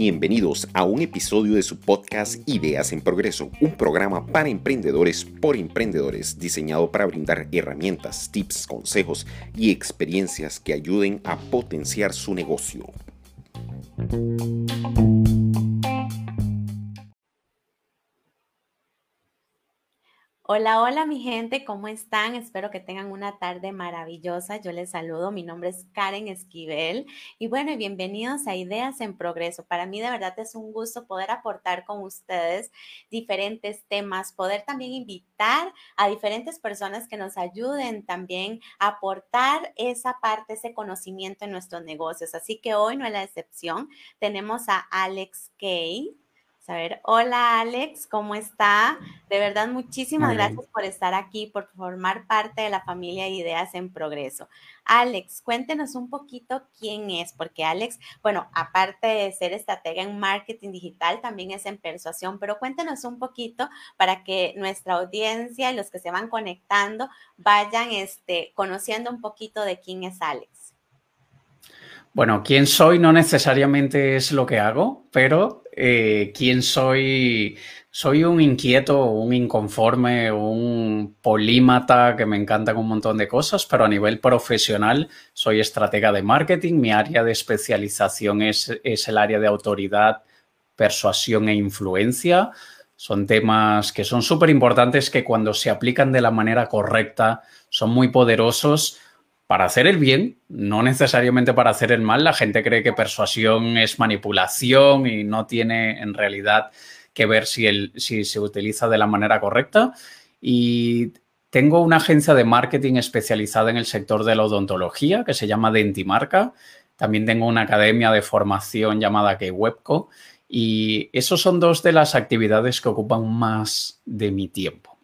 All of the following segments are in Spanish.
Bienvenidos a un episodio de su podcast Ideas en Progreso, un programa para emprendedores por emprendedores diseñado para brindar herramientas, tips, consejos y experiencias que ayuden a potenciar su negocio. Hola, hola mi gente, ¿cómo están? Espero que tengan una tarde maravillosa. Yo les saludo, mi nombre es Karen Esquivel y bueno, bienvenidos a Ideas en Progreso. Para mí de verdad es un gusto poder aportar con ustedes diferentes temas, poder también invitar a diferentes personas que nos ayuden también a aportar esa parte, ese conocimiento en nuestros negocios. Así que hoy no es la excepción. Tenemos a Alex Kay a ver, hola Alex, ¿cómo está? De verdad, muchísimas gracias por estar aquí, por formar parte de la familia Ideas en Progreso. Alex, cuéntenos un poquito quién es, porque Alex, bueno, aparte de ser estratega en marketing digital, también es en persuasión, pero cuéntenos un poquito para que nuestra audiencia y los que se van conectando vayan este, conociendo un poquito de quién es Alex. Bueno, quién soy no necesariamente es lo que hago, pero eh, quién soy, soy un inquieto, un inconforme, un polímata que me encantan un montón de cosas, pero a nivel profesional soy estratega de marketing, mi área de especialización es, es el área de autoridad, persuasión e influencia. Son temas que son súper importantes que cuando se aplican de la manera correcta son muy poderosos para hacer el bien, no necesariamente para hacer el mal. La gente cree que persuasión es manipulación y no tiene en realidad que ver si, se utiliza de la manera correcta. Y tengo una agencia de marketing especializada en el sector de la odontología que se llama Dentimarca. También tengo una academia de formación llamada Webco. Y esos son dos de las actividades que ocupan más de mi tiempo.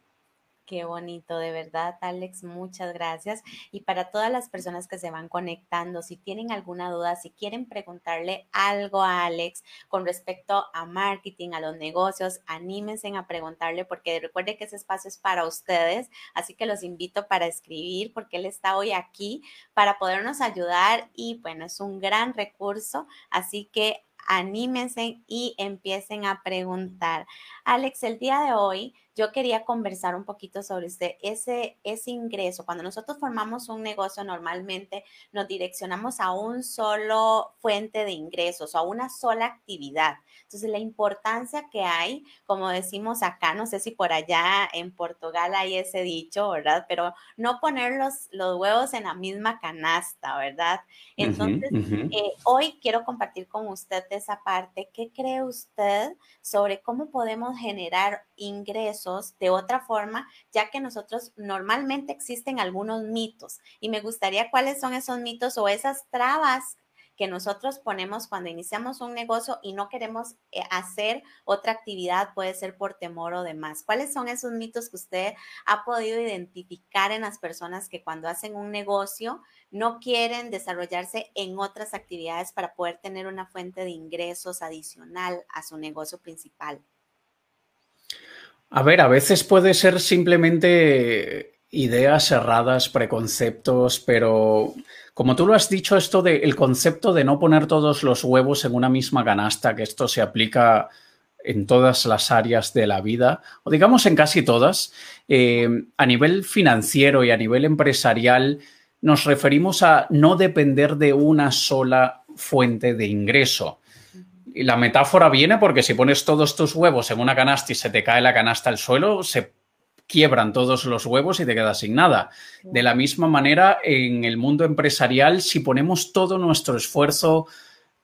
Qué bonito, de verdad, Alex, muchas gracias. Y para todas las personas que se van conectando, si tienen alguna duda, si quieren preguntarle algo a Alex con respecto a marketing, a los negocios, anímense a preguntarle porque recuerde que ese espacio es para ustedes, así que los invito para escribir porque él está hoy aquí para podernos ayudar y bueno, es un gran recurso, así que anímense y empiecen a preguntar. Alex, el día de hoy yo quería conversar un poquito sobre usted, ese, ese ingreso. Cuando nosotros formamos un negocio, normalmente nos direccionamos a un solo fuente de ingresos a una sola actividad. Entonces, la importancia que hay, como decimos acá, no sé si por allá en Portugal hay ese dicho, ¿verdad? Pero no poner los, los huevos en la misma canasta, ¿verdad? Entonces, eh, hoy quiero compartir con usted esa parte. ¿Qué cree usted sobre cómo podemos generar ingresos de otra forma, ya que nosotros normalmente existen algunos mitos? Y me gustaría cuáles son esos mitos o esas trabas que nosotros ponemos cuando iniciamos un negocio y no queremos eh, hacer otra actividad, puede ser por temor o demás. ¿Cuáles son esos mitos que usted ha podido identificar en las personas que cuando hacen un negocio no quieren desarrollarse en otras actividades para poder tener una fuente de ingresos adicional a su negocio principal? A ver, a veces puede ser simplemente ideas cerradas, preconceptos, pero como tú lo has dicho, esto del concepto de no poner todos los huevos en una misma canasta, que esto se aplica en todas las áreas de la vida, o digamos en casi todas, eh, a nivel financiero y a nivel empresarial, nos referimos a no depender de una sola fuente de ingreso. Y la metáfora viene porque si pones todos tus huevos en una canasta y se te cae la canasta al suelo, se quiebran todos los huevos y te quedas sin nada. De la misma manera, en el mundo empresarial, si ponemos todo nuestro esfuerzo,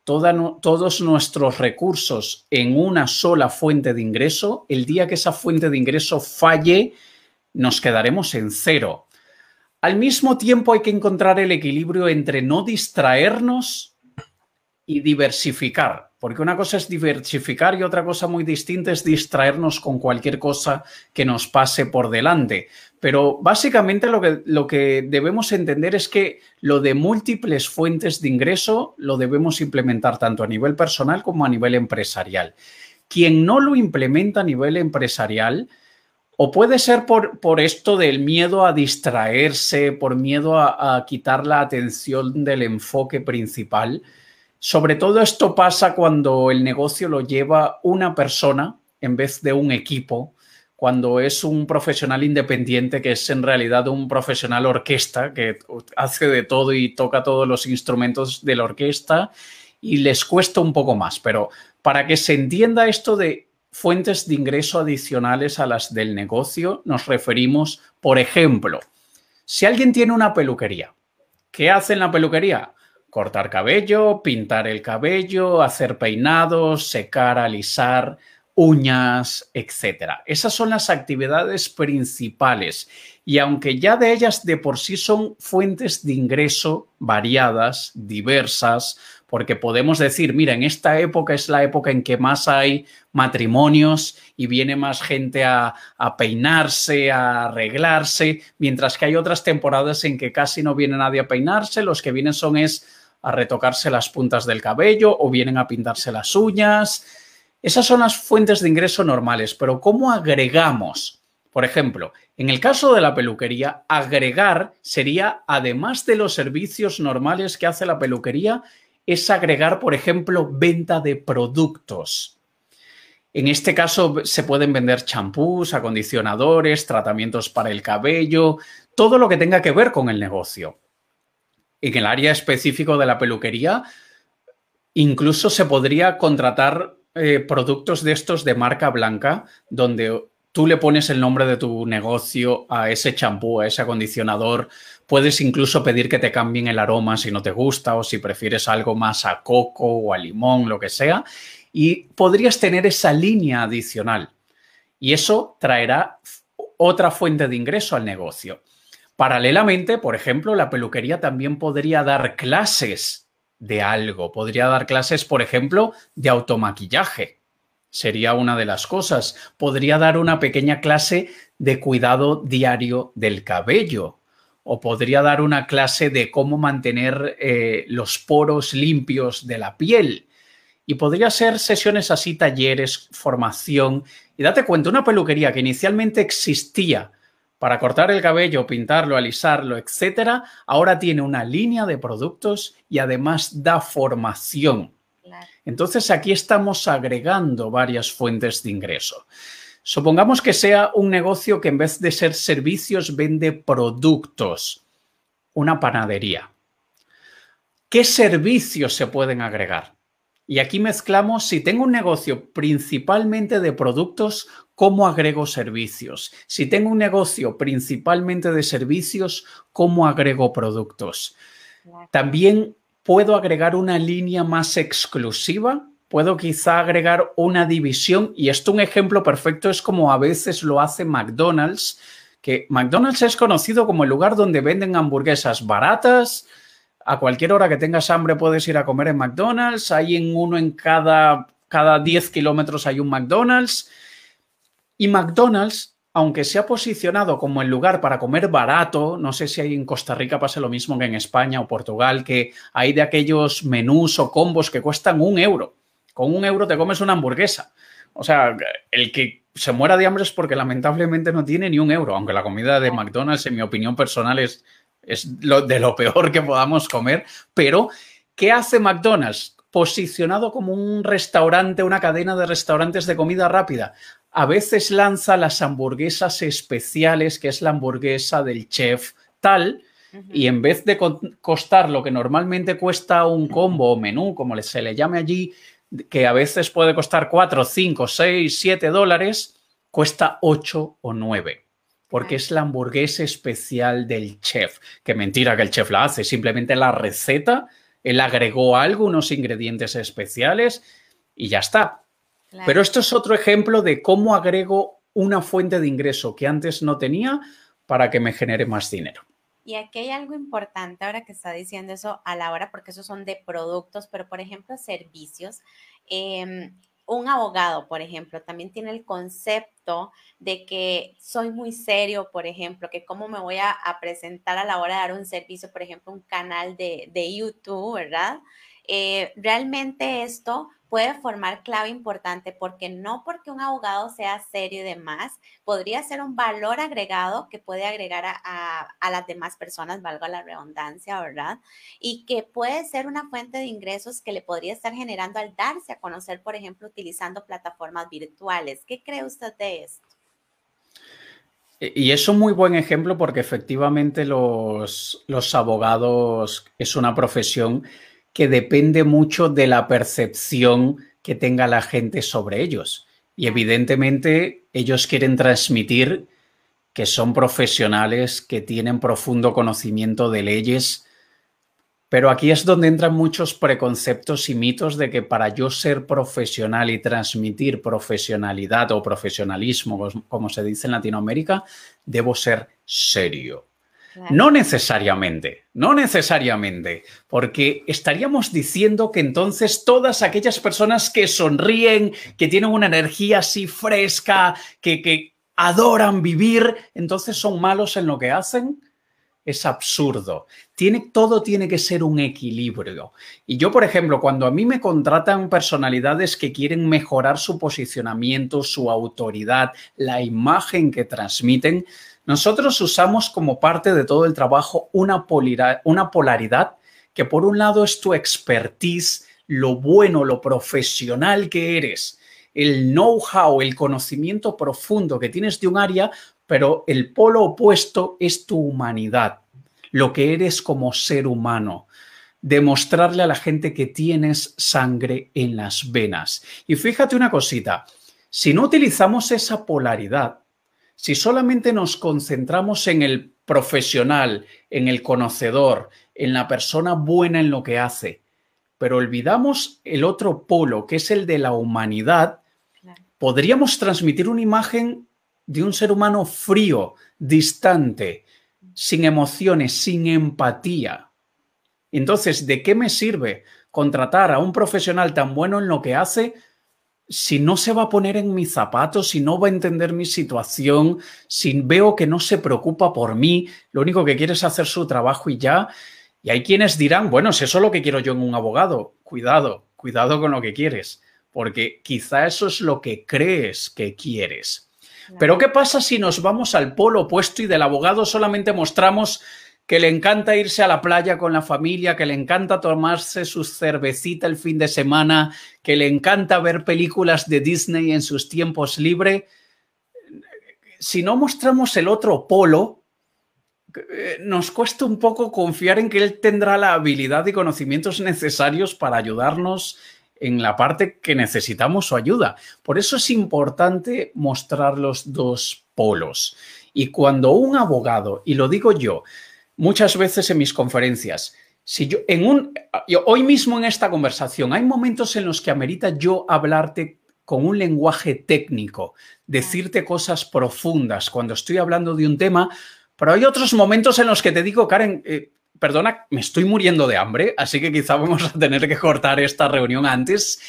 todos nuestros recursos en una sola fuente de ingreso, el día que esa fuente de ingreso falle, nos quedaremos en cero. Al mismo tiempo hay que encontrar el equilibrio entre no distraernos y diversificar. Porque una cosa es diversificar y otra cosa muy distinta es distraernos con cualquier cosa que nos pase por delante. Pero básicamente lo que, lo que debemos entender es que lo de múltiples fuentes de ingreso lo debemos implementar tanto a nivel personal como a nivel empresarial. Quien no lo implementa a nivel empresarial, O puede ser por, por, esto del miedo a distraerse, por miedo a, a, quitar la atención del enfoque principal. Sobre todo esto pasa cuando el negocio lo lleva una persona en vez de un equipo, cuando es un profesional independiente que es en realidad un profesional orquesta que hace de todo y toca todos los instrumentos de la orquesta y les cuesta un poco más. Pero para que se entienda esto de fuentes de ingreso adicionales a las del negocio, nos referimos, por ejemplo, si alguien tiene una peluquería, ¿qué hace en la peluquería? Cortar cabello, pintar el cabello, hacer peinados, secar, alisar, uñas, etcétera. Esas son las actividades principales y aunque ya de ellas de por sí son fuentes de ingreso variadas, diversas, porque podemos decir, mira, en esta época es la época en que más hay matrimonios y viene más gente a, a, peinarse, a arreglarse, mientras que hay otras temporadas en que casi no viene nadie a peinarse, los que vienen son es a retocarse las puntas del cabello o vienen a pintarse las uñas. Esas son las fuentes de ingreso normales, pero ¿cómo agregamos? Por ejemplo, en el caso de la peluquería, agregar sería, además de los servicios normales que hace la peluquería, es agregar, por ejemplo, venta de productos. En este caso se pueden vender champús, acondicionadores, tratamientos para el cabello, todo lo que tenga que ver con el negocio. En el área específico de la peluquería, incluso se podría contratar eh, productos de estos de marca blanca, donde tú le pones el nombre de tu negocio a ese champú, a ese acondicionador. Puedes incluso pedir que te cambien el aroma si no te gusta o si prefieres algo más a coco o a limón, lo que sea. Y podrías tener esa línea adicional. Y eso traerá otra fuente de ingreso al negocio. Paralelamente, por ejemplo, la peluquería también podría dar clases de algo. Podría dar clases, por ejemplo, de automaquillaje sería una de las cosas. Podría dar una pequeña clase de cuidado diario del cabello o podría dar una clase de cómo mantener eh, los poros limpios de la piel. Y podría ser sesiones así, talleres, formación. Y date cuenta, una peluquería que inicialmente existía para cortar el cabello, pintarlo, alisarlo, etcétera, ahora tiene una línea de productos y además da formación entonces aquí estamos agregando varias fuentes de ingreso. Supongamos que sea un negocio que en vez de ser servicios vende productos, una panadería. ¿Qué servicios se pueden agregar? Y aquí mezclamos, si tengo un negocio principalmente de productos, ¿cómo agrego servicios? Si tengo un negocio principalmente de servicios, ¿cómo agrego productos? También puedo agregar una línea más exclusiva, puedo quizá agregar una división y esto un ejemplo perfecto es como a veces lo hace McDonald's, que McDonald's es conocido como el lugar donde venden hamburguesas baratas, a cualquier hora que tengas hambre puedes ir a comer en McDonald's, hay en uno en cada, cada 10 kilómetros hay un McDonald's y McDonald's aunque se ha posicionado como el lugar para comer barato, no sé si hay en Costa Rica pasa lo mismo que en España o Portugal, que hay de aquellos menús o combos que cuestan un euro. Con un euro te comes una hamburguesa. O sea, el que se muera de hambre es porque lamentablemente no tiene ni un euro, aunque la comida de McDonald's, en mi opinión personal, es, es lo, de lo peor que podamos comer. Pero, ¿qué hace McDonald's? Posicionado como un restaurante, una cadena de restaurantes de comida rápida a veces lanza las hamburguesas especiales, que es la hamburguesa del chef tal, y en vez de costar lo que normalmente cuesta un combo o menú, como se le llame allí, que a veces puede costar 4, 5, 6, 7 dólares, cuesta 8 o 9. Porque es la hamburguesa especial del chef. Que mentira que el chef la hace, simplemente la receta, él agregó algo, unos ingredientes especiales y ya está. Pero esto es otro ejemplo de cómo agrego una fuente de ingreso que antes no tenía para que me genere más dinero. Y aquí hay algo importante ahora que está diciendo eso a la hora, porque esos son de productos, pero por ejemplo, servicios. Em, un abogado, por ejemplo, también tiene el concepto de que soy muy serio, por ejemplo, que cómo me voy a, presentar a la hora de dar un servicio, por ejemplo, un canal de, de YouTube, ¿verdad? Eh, realmente esto puede formar clave importante porque no porque un abogado sea serio y demás, podría ser un valor agregado que puede agregar a, a, las demás personas, valga la redundancia, ¿verdad? Y que puede ser una fuente de ingresos que le podría estar generando al darse a conocer, por ejemplo, utilizando plataformas virtuales. ¿Qué cree usted de esto? Y es un muy buen ejemplo porque efectivamente los, los abogados es una profesión que depende mucho de la percepción que tenga la gente sobre ellos. Y evidentemente ellos quieren transmitir que son profesionales, que tienen profundo conocimiento de leyes, pero aquí es donde entran muchos preconceptos y mitos de que para yo ser profesional y transmitir profesionalidad o profesionalismo, como se dice en Latinoamérica, debo ser serio. No necesariamente, no necesariamente, porque estaríamos diciendo que entonces todas aquellas personas que sonríen, que tienen una energía así fresca, que, que adoran vivir, entonces son malos en lo que hacen. Es absurdo. Tiene, todo tiene que ser un equilibrio. Y yo, por ejemplo, cuando a mí me contratan personalidades que quieren mejorar su posicionamiento, su autoridad, la imagen que transmiten, nosotros usamos como parte de todo el trabajo una, polaridad que por un lado es tu expertise, lo bueno, lo profesional que eres, el know-how, el conocimiento profundo que tienes de un área, pero el polo opuesto es tu humanidad, lo que eres como ser humano demostrarle a la gente que tienes sangre en las venas. Y fíjate una cosita, si no utilizamos esa polaridad, si solamente nos concentramos en el profesional, en el conocedor, en la persona buena en lo que hace, pero olvidamos el otro polo, que es el de la humanidad, podríamos transmitir una imagen de un ser humano frío, distante, sin emociones, sin empatía. Entonces, ¿de qué me sirve contratar a un profesional tan bueno en lo que hace si no se va a poner en mis zapatos, si no va a entender mi situación, si veo que no se preocupa por mí, lo único que quiere es hacer su trabajo y ya. Y hay quienes dirán, bueno, si eso es lo que quiero yo en un abogado, cuidado, cuidado con lo que quieres, porque quizá eso es lo que crees que quieres. Pero ¿qué pasa si nos vamos al polo opuesto y del abogado solamente mostramos que le encanta irse a la playa con la familia, que le encanta tomarse su cervecita el fin de semana, que le encanta ver películas de Disney en sus tiempos libres. Si no mostramos el otro polo, eh, nos cuesta un poco confiar en que él tendrá la habilidad y conocimientos necesarios para ayudarnos en la parte que necesitamos su ayuda. Por eso es importante mostrar los dos polos. Y cuando un abogado, y lo digo yo, muchas veces en mis conferencias, si yo en un hoy mismo en esta conversación hay momentos en los que amerita yo hablarte con un lenguaje técnico, decirte cosas profundas cuando estoy hablando de un tema, pero hay otros momentos en los que te digo, Karen, eh, perdona, me estoy muriendo de hambre, así que quizá vamos a tener que cortar esta reunión antes.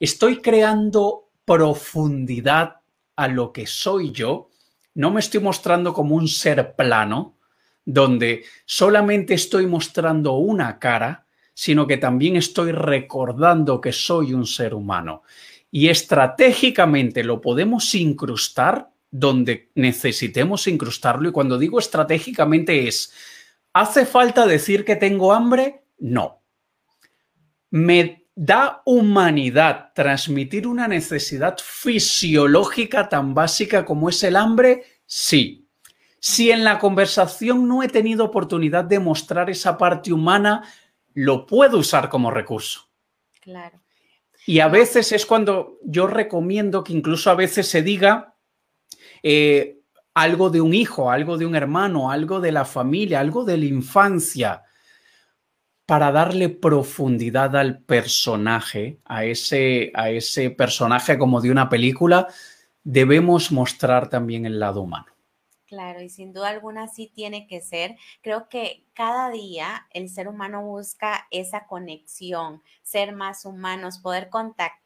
Estoy creando profundidad a lo que soy yo, no me estoy mostrando como un ser plano, donde solamente estoy mostrando una cara, sino que también estoy recordando que soy un ser humano. Y estratégicamente lo podemos incrustar donde necesitemos incrustarlo. Y cuando digo estratégicamente es, ¿hace falta decir que tengo hambre? No. ¿Me da humanidad transmitir una necesidad fisiológica tan básica como es el hambre? Sí si en la conversación no he tenido oportunidad de mostrar esa parte humana, lo puedo usar como recurso. Claro. Y a veces es cuando yo recomiendo que incluso a veces se diga eh, algo de un hijo, algo de un hermano, algo de la familia, algo de la infancia, para darle profundidad al personaje, a ese, a ese personaje como de una película, debemos mostrar también el lado humano. Claro, y sin duda alguna sí tiene que ser. Creo que cada día el ser humano busca esa conexión, ser más humanos, poder contactar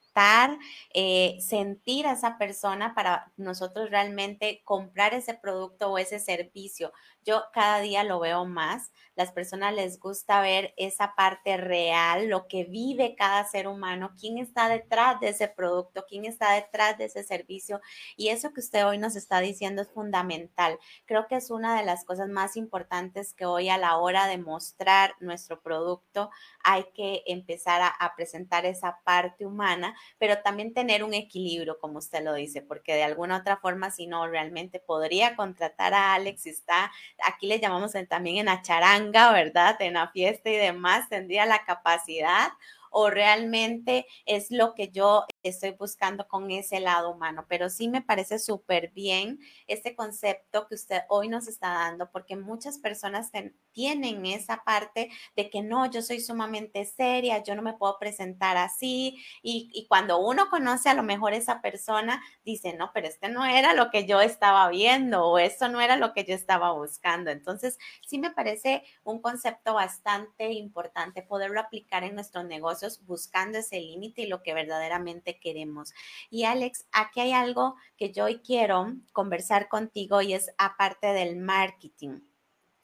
eh, sentir a esa persona para nosotros realmente comprar ese producto o ese servicio. Yo cada día lo veo más. Las personas les gusta ver esa parte real, lo que vive cada ser humano, quién está detrás de ese producto, quién está detrás de ese servicio. Y eso que usted hoy nos está diciendo es fundamental. Creo que es una de las cosas más importantes que hoy a la hora de mostrar nuestro producto hay que empezar a, a presentar esa parte humana, pero también tener un equilibrio, como usted lo dice, porque de alguna otra forma, si no, realmente podría contratar a Alex está aquí le llamamos también en la charanga, ¿verdad? En la fiesta y demás, tendría la capacidad o realmente es lo que yo estoy buscando con ese lado humano. Pero sí me parece súper bien este concepto que usted hoy nos está dando, porque muchas personas tienen esa parte de que no, yo soy sumamente seria, yo no me puedo presentar así. Y, y cuando uno conoce a lo mejor esa persona, dice, no, pero este no era lo que yo estaba viendo o esto no era lo que yo estaba buscando. Entonces, sí me parece un concepto bastante importante poderlo aplicar en nuestros negocios buscando ese límite y lo que verdaderamente queremos. Y Alex, aquí hay algo que yo hoy quiero conversar contigo y es aparte del marketing.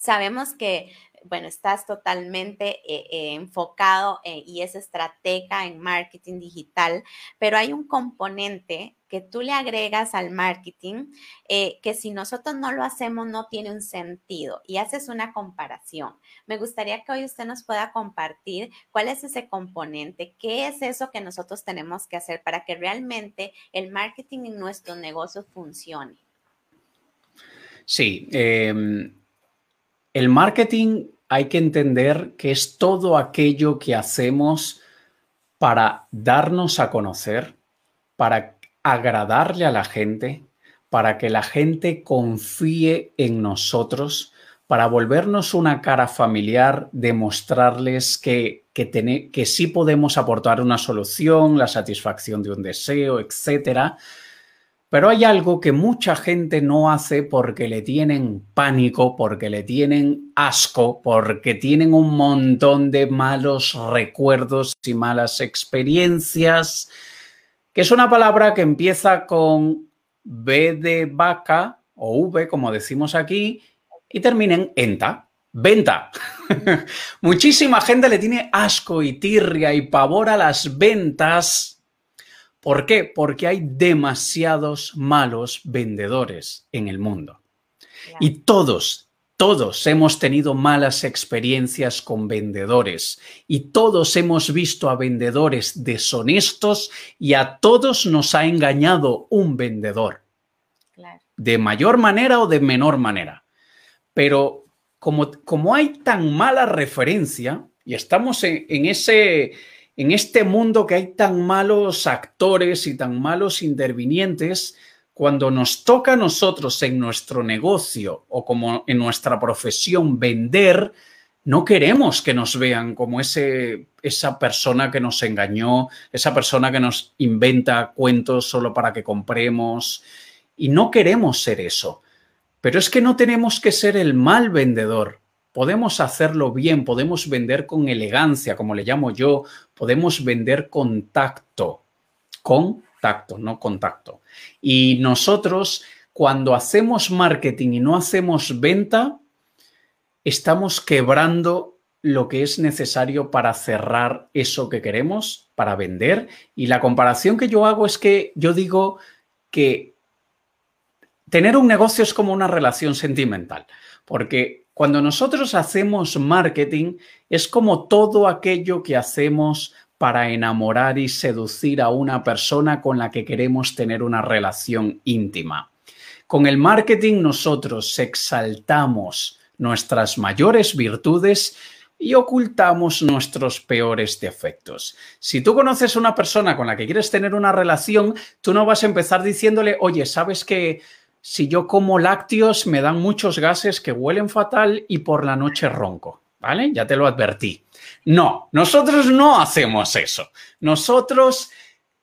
Sabemos que bueno, estás totalmente eh, eh, enfocado eh, y es estratega en marketing digital, pero hay un componente que tú le agregas al marketing que si nosotros no lo hacemos no tiene un sentido y haces una comparación. Me gustaría que hoy usted nos pueda compartir cuál es ese componente, qué es eso que nosotros tenemos que hacer para que realmente el marketing en nuestro negocio funcione. Sí, em, el marketing hay que entender que es todo aquello que hacemos para darnos a conocer, para agradarle a la gente, para que la gente confíe en nosotros, para volvernos una cara familiar, demostrarles que, que, sí podemos aportar una solución, la satisfacción de un deseo, etcétera pero hay algo que mucha gente no hace porque le tienen pánico, porque le tienen asco, porque tienen un montón de malos recuerdos y malas experiencias, que es una palabra que empieza con B de vaca o V, como decimos aquí, y termina en enta. Venta. Muchísima gente le tiene asco y tirria y pavor a las ventas ¿Por qué? Porque hay demasiados malos vendedores en el mundo. Y todos, todos hemos tenido malas experiencias con vendedores y todos hemos visto a vendedores deshonestos y a todos nos ha engañado un vendedor. De mayor manera o de menor manera. Pero como, como hay tan mala referencia y estamos en ese en este mundo que hay tan malos actores y tan malos intervinientes, cuando nos toca a nosotros en nuestro negocio o como en nuestra profesión vender, no queremos que nos vean como ese, esa persona que nos engañó, esa persona que nos inventa cuentos solo para que compremos. Y no queremos ser eso. Pero es que no tenemos que ser el mal vendedor podemos hacerlo bien, podemos vender con elegancia, como le llamo yo, podemos vender con tacto, con tacto, no contacto. Y nosotros, cuando hacemos marketing y no hacemos venta, estamos quebrando lo que es necesario para cerrar eso que queremos, para vender. Y la comparación que yo hago es que yo digo que tener un negocio es como una relación sentimental, porque cuando nosotros hacemos marketing, es como todo aquello que hacemos para enamorar y seducir a una persona con la que queremos tener una relación íntima. Con el marketing nosotros exaltamos nuestras mayores virtudes y ocultamos nuestros peores defectos. Si tú conoces a una persona con la que quieres tener una relación, tú no vas a empezar diciéndole, oye, ¿sabes que si yo como lácteos me dan muchos gases que huelen fatal y por la noche ronco, ¿vale? Ya te lo advertí. No, nosotros no hacemos eso. Nosotros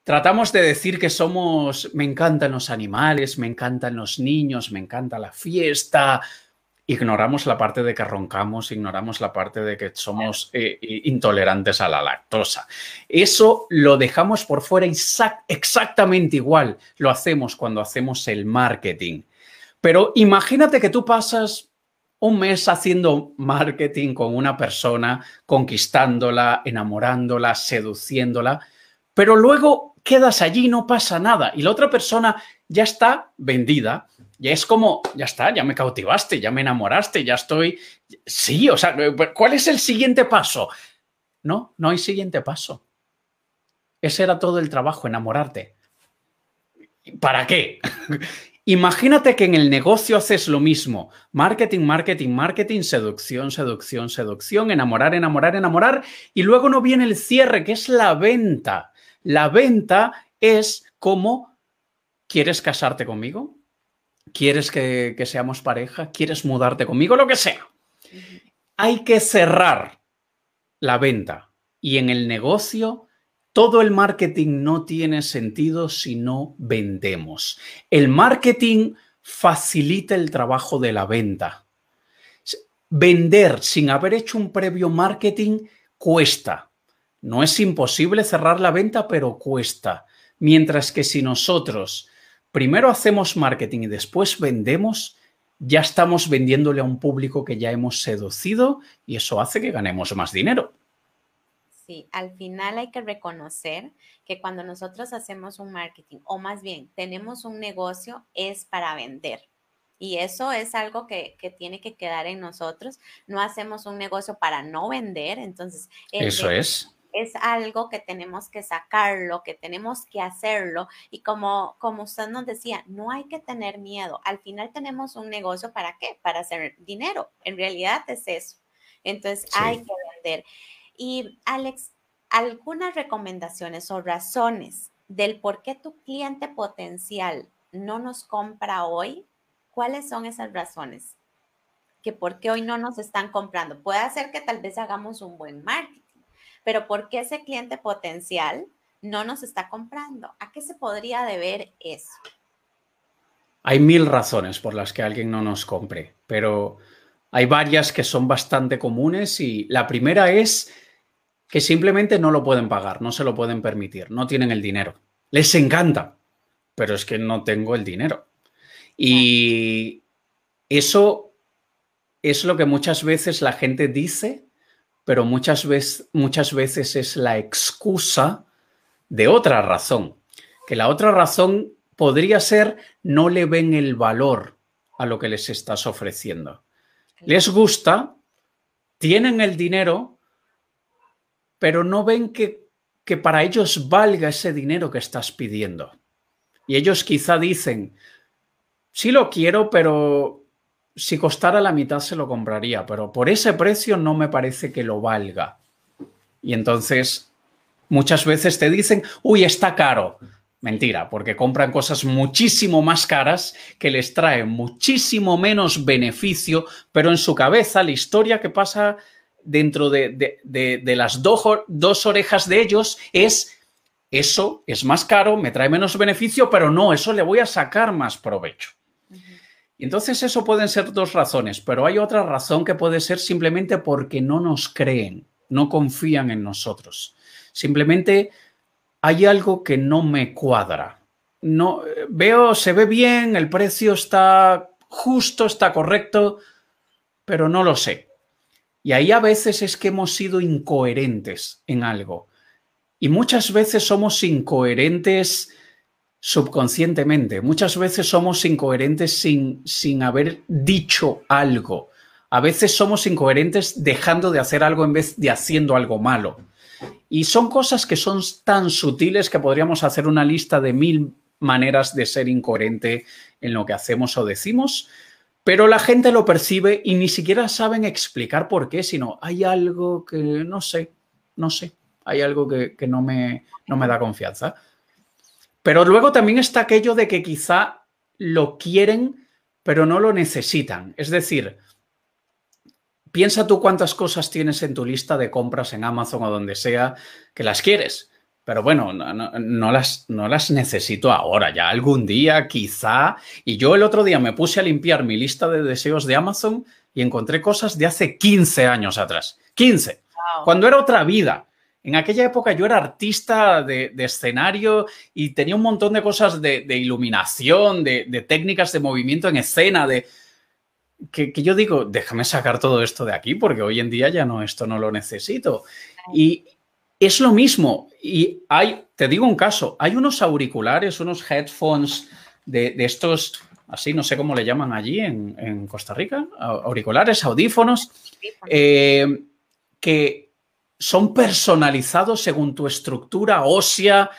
tratamos de decir que somos, me encantan los animales, me encantan los niños, me encanta la fiesta. Ignoramos la parte de que roncamos, ignoramos la parte de que somos eh, intolerantes a la lactosa. Eso lo dejamos por fuera exactamente igual. Lo hacemos cuando hacemos el marketing. Pero imagínate que tú pasas un mes haciendo marketing con una persona, conquistándola, enamorándola, seduciéndola, pero luego quedas allí y no pasa nada y la otra persona ya está vendida ya es como, ya está, ya me cautivaste, ya me enamoraste, ya estoy. Sí, o sea, ¿cuál es el siguiente paso? No, no hay siguiente paso. Ese era todo el trabajo, enamorarte. ¿Para qué? Imagínate que en el negocio haces lo mismo. Marketing, marketing, marketing, seducción, seducción, seducción, enamorar, enamorar, enamorar. Y luego no viene el cierre, que es la venta. La venta es como, ¿quieres casarte conmigo? ¿Quieres que, seamos pareja? ¿Quieres mudarte conmigo? Lo que sea. Hay que cerrar la venta. Y en el negocio, todo el marketing no tiene sentido si no vendemos. El marketing facilita el trabajo de la venta. Vender sin haber hecho un previo marketing cuesta. No es imposible cerrar la venta, pero cuesta. Mientras que si nosotros primero hacemos marketing y después vendemos, ya estamos vendiéndole a un público que ya hemos seducido y eso hace que ganemos más dinero. Sí, al final hay que reconocer que cuando nosotros hacemos un marketing o más bien tenemos un negocio es para vender. Y eso es algo que, tiene que quedar en nosotros. No hacemos un negocio para no vender. Entonces, eso es es algo que tenemos que sacarlo, que tenemos que hacerlo. Y como, como usted nos decía, no hay que tener miedo. Al final tenemos un negocio para qué? Para hacer dinero. En realidad es eso. Entonces hay que vender. Y Alex, algunas recomendaciones o razones del por qué tu cliente potencial no nos compra hoy, ¿cuáles son esas razones? Que por qué hoy no nos están comprando. Puede ser que tal vez hagamos un buen marketing pero ¿por qué ese cliente potencial no nos está comprando? ¿A qué se podría deber eso? Hay mil razones por las que alguien no nos compre, pero hay varias que son bastante comunes y la primera es que simplemente no lo pueden pagar, no se lo pueden permitir, no tienen el dinero. Les encanta, pero es que no tengo el dinero. Y eso es lo que muchas veces la gente dice pero muchas veces, muchas veces es la excusa de otra razón, que la otra razón podría ser no le ven el valor a lo que les estás ofreciendo. Les gusta, tienen el dinero, pero no ven que, que para ellos valga ese dinero que estás pidiendo. Y ellos quizá dicen, sí lo quiero, pero si costara la mitad se lo compraría, pero por ese precio no me parece que lo valga. Y entonces muchas veces te dicen, uy, está caro. Mentira, porque compran cosas muchísimo más caras que les traen muchísimo menos beneficio, pero en su cabeza la historia que pasa dentro de, las dos orejas de ellos es, eso es más caro, me trae menos beneficio, pero no, eso le voy a sacar más provecho. Y entonces eso pueden ser dos razones, pero hay otra razón que puede ser simplemente porque no nos creen, no confían en nosotros. Simplemente hay algo que no me cuadra. No veo, se ve bien, el precio está justo, está correcto, pero no lo sé. Y ahí a veces es que hemos sido incoherentes en algo. Y muchas veces somos incoherentes subconscientemente. Muchas veces somos incoherentes sin, sin haber dicho algo. A veces somos incoherentes dejando de hacer algo en vez de haciendo algo malo. Y son cosas que son tan sutiles que podríamos hacer una lista de mil maneras de ser incoherente en lo que hacemos o decimos, pero la gente lo percibe y ni siquiera saben explicar por qué, sino hay algo que no sé, no sé, hay algo que, no, me, no me da confianza. Pero luego también está aquello de que quizá lo quieren, pero no lo necesitan. Es decir, piensa tú cuántas cosas tienes en tu lista de compras en Amazon o donde sea que las quieres. Pero bueno, no, las, no las necesito ahora, ya algún día quizá. Y yo el otro día me puse a limpiar mi lista de deseos de Amazon y encontré cosas de hace 15 años atrás. 15. Cuando era otra vida. En aquella época yo era artista de, escenario y tenía un montón de cosas de, iluminación, de, técnicas de movimiento en escena, de que, yo digo, déjame sacar todo esto de aquí porque hoy en día ya no, esto no lo necesito. Y es lo mismo. Y hay, te digo un caso, hay unos auriculares, unos headphones de, estos, así no sé cómo le llaman allí en, Costa Rica, auriculares, audífonos, eh, que son personalizados según tu estructura ósea,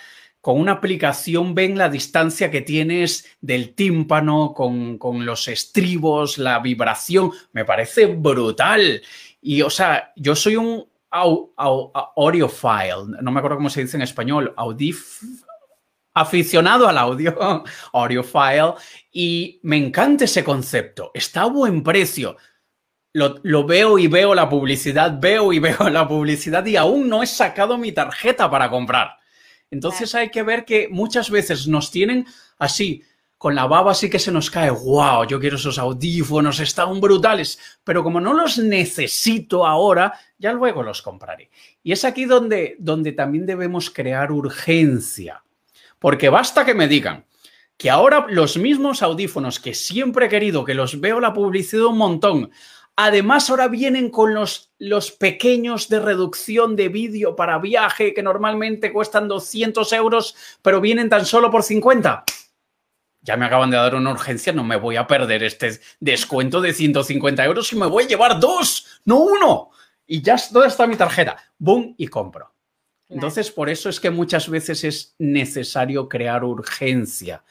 con una aplicación ven la distancia que tienes del tímpano, con, los estribos, la vibración. Me parece brutal. Y, o sea, yo soy un audiophile, no me acuerdo cómo se dice en español, audif aficionado al audio, audiophile, y me encanta ese concepto. Está a buen precio lo, veo y veo la publicidad, veo y veo la publicidad y aún no he sacado mi tarjeta para comprar. Entonces hay que ver que muchas veces nos tienen así, con la baba así que se nos cae, wow, yo quiero esos audífonos, están brutales, pero como no los necesito ahora, ya luego los compraré. Y es aquí donde, donde también debemos crear urgencia, porque basta que me digan, que ahora los mismos audífonos que siempre he querido, que los veo la publicidad un montón, Además, ahora vienen con los, los pequeños de reducción de vídeo para viaje que normalmente cuestan 200 euros, pero vienen tan solo por 50. Ya me acaban de dar una urgencia, no me voy a perder este descuento de 150 euros y me voy a llevar dos, no uno. Y ya, ¿dónde está mi tarjeta? Boom, y compro. Entonces, por eso es que muchas veces es necesario crear urgencia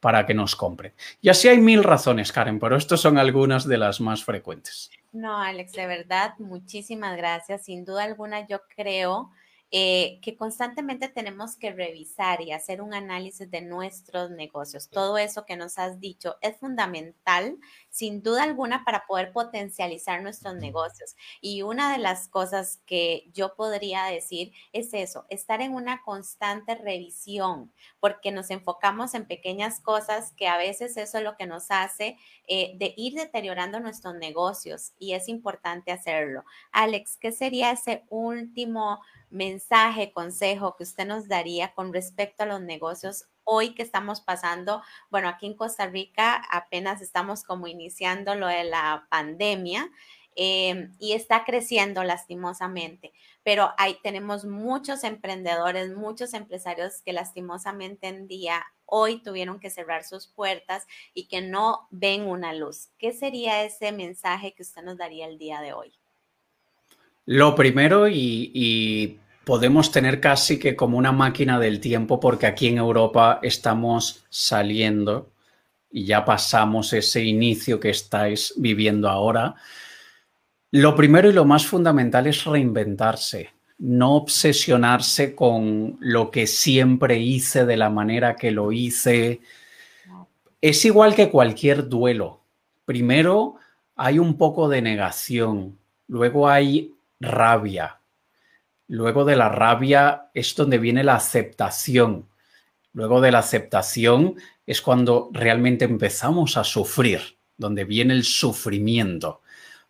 para que nos compren. Y así hay mil razones, Karen, pero estas son algunas de las más frecuentes. No, Alex, de verdad, muchísimas gracias. Sin duda alguna, yo creo eh, que constantemente tenemos que revisar y hacer un análisis de nuestros negocios. Todo eso que nos has dicho es fundamental, sin duda alguna, para poder potencializar nuestros negocios. Y una de las cosas que yo podría decir es eso, estar en una constante revisión, porque nos enfocamos en pequeñas cosas que a veces eso es lo que nos hace eh, de ir deteriorando nuestros negocios y es importante hacerlo. Alex, ¿qué sería ese último mensaje, consejo que usted nos daría con respecto a los negocios hoy que estamos pasando? Bueno, aquí en Costa Rica apenas estamos como iniciando lo de la pandemia. Em, y está creciendo lastimosamente, pero ahí tenemos muchos emprendedores, muchos empresarios que lastimosamente en día hoy tuvieron que cerrar sus puertas y que no ven una luz. ¿Qué sería ese mensaje que usted nos daría el día de hoy? Lo primero, y, podemos tener casi que como una máquina del tiempo, porque aquí en Europa estamos saliendo y ya pasamos ese inicio que estáis viviendo ahora. Lo primero y lo más fundamental es reinventarse, no obsesionarse con lo que siempre hice de la manera que lo hice. Es igual que cualquier duelo. Primero hay un poco de negación, luego hay rabia. Luego de la rabia es donde viene la aceptación. Luego de la aceptación es cuando realmente empezamos a sufrir, donde viene el sufrimiento.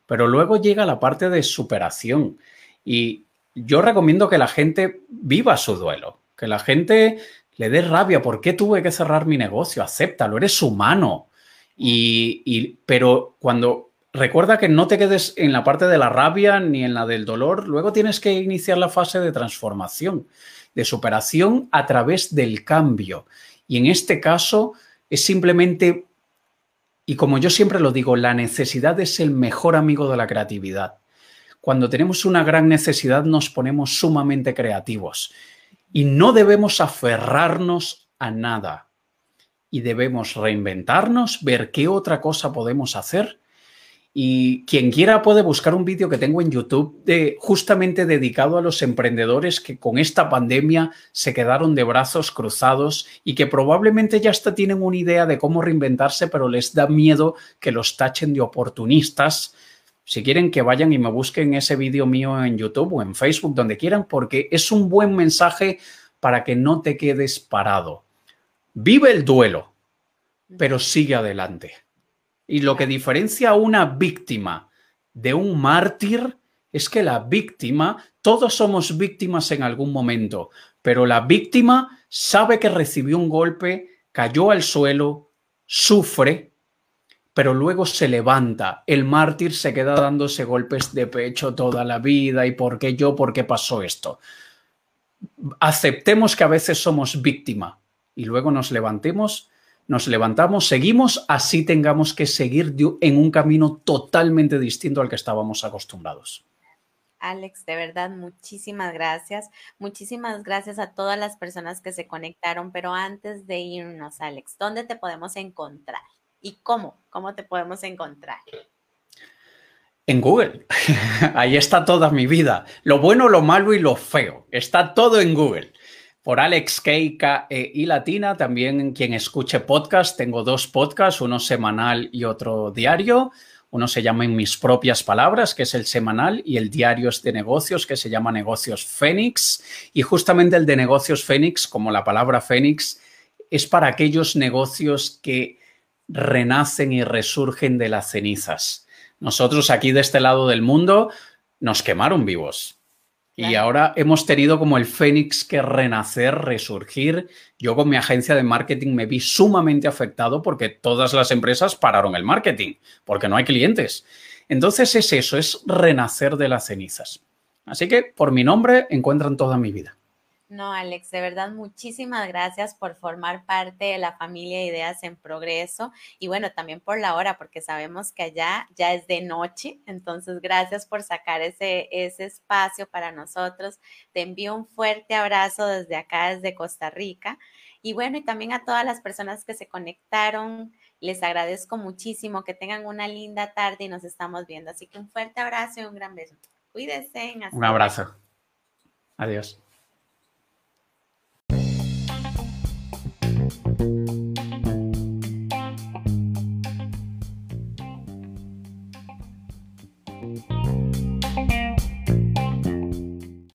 Pero luego llega la parte de superación. Y yo recomiendo que la gente viva su duelo, que la gente le dé rabia. ¿Por qué tuve que cerrar mi negocio? Acéptalo, eres humano. Y, y, pero cuando recuerda que no te quedes en la parte de la rabia ni en la del dolor. Luego tienes que iniciar la fase de transformación, de superación a través del cambio. Y en este caso es simplemente, y como yo siempre lo digo, la necesidad es el mejor amigo de la creatividad. Cuando tenemos una gran necesidad nos ponemos sumamente creativos y no debemos aferrarnos a nada. Y debemos reinventarnos, ver qué otra cosa podemos hacer y quien quiera puede buscar un vídeo que tengo en YouTube de, justamente dedicado a los emprendedores que con esta pandemia se quedaron de brazos cruzados y que probablemente ya hasta tienen una idea de cómo reinventarse, pero les da miedo que los tachen de oportunistas. Si quieren que vayan y me busquen ese vídeo mío en YouTube o en Facebook, donde quieran, porque es un buen mensaje para que no te quedes parado. Vive el duelo, pero sigue adelante. Y lo que diferencia a una víctima de un mártir es que la víctima, todos somos víctimas en algún momento, pero la víctima sabe que recibió un golpe, cayó al suelo, sufre, pero luego se levanta. El mártir se queda dándose golpes de pecho toda la vida y ¿por qué yo? ¿Por qué pasó esto? Aceptemos que a veces somos víctima y luego nos levantemos, nos levantamos, seguimos, así tengamos que seguir en un camino totalmente distinto al que estábamos acostumbrados. Alex, de verdad, muchísimas gracias. Muchísimas gracias a todas las personas que se conectaron, pero antes de irnos, Alex, ¿dónde te podemos encontrar? ¿Y cómo? ¿Cómo te podemos encontrar? En Google. Ahí está toda mi vida. Lo bueno, lo malo y lo feo. Está todo en Google. Por Alex K, e y Latina, también quien escuche podcast, tengo dos podcasts, uno semanal y otro diario. Uno se llama En mis propias palabras, que es el semanal, y el diario es de negocios, que se llama Negocios Fénix. Y justamente el de Negocios Fénix, como la palabra Fénix, es para aquellos negocios que renacen y resurgen de las cenizas. Nosotros aquí de este lado del mundo nos quemaron vivos. Y ahora hemos tenido como el fénix que renacer, resurgir. Yo con mi agencia de marketing me vi sumamente afectado porque todas las empresas pararon el marketing, porque no hay clientes. Entonces es eso, es renacer de las cenizas. Así que por mi nombre encuentran toda mi vida. No, Alex, de verdad, muchísimas gracias por formar parte de la familia Ideas en Progreso y bueno, también por la hora, porque sabemos que allá ya es de noche, entonces gracias por sacar ese, ese espacio para nosotros. Te envío un fuerte abrazo desde acá, desde Costa Rica. Y bueno, y también a todas las personas que se conectaron, les agradezco muchísimo, que tengan una linda tarde y nos estamos viendo. Así que un fuerte abrazo y un gran beso. Cuídense. Un abrazo. Adiós.